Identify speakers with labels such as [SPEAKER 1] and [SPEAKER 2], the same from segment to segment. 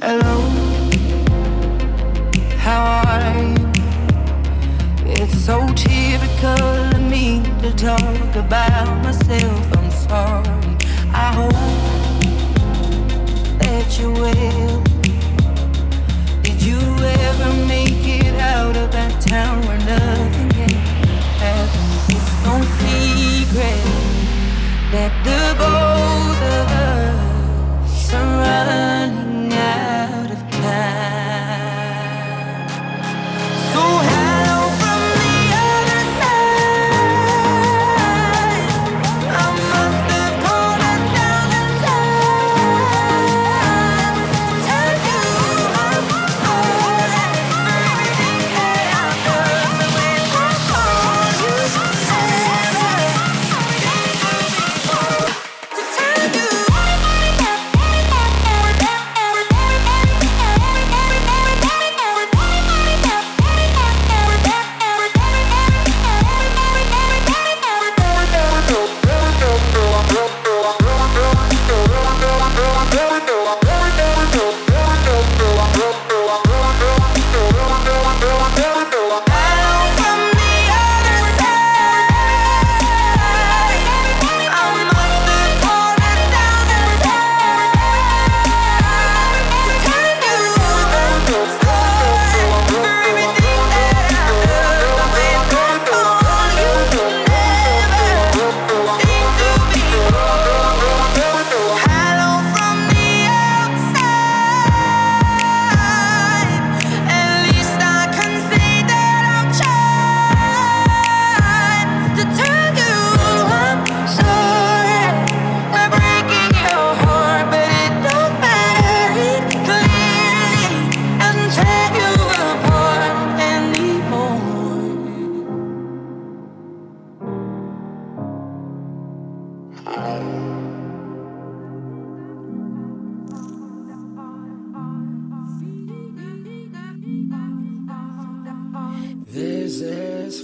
[SPEAKER 1] Hello, how are you? It's so typical of me to talk about myself. I'm sorry. I hope that you will. Did you ever make it out of that town where nothing can happen? It's no secret that the boy.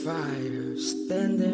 [SPEAKER 1] Fire standing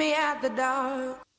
[SPEAKER 1] me out the dark.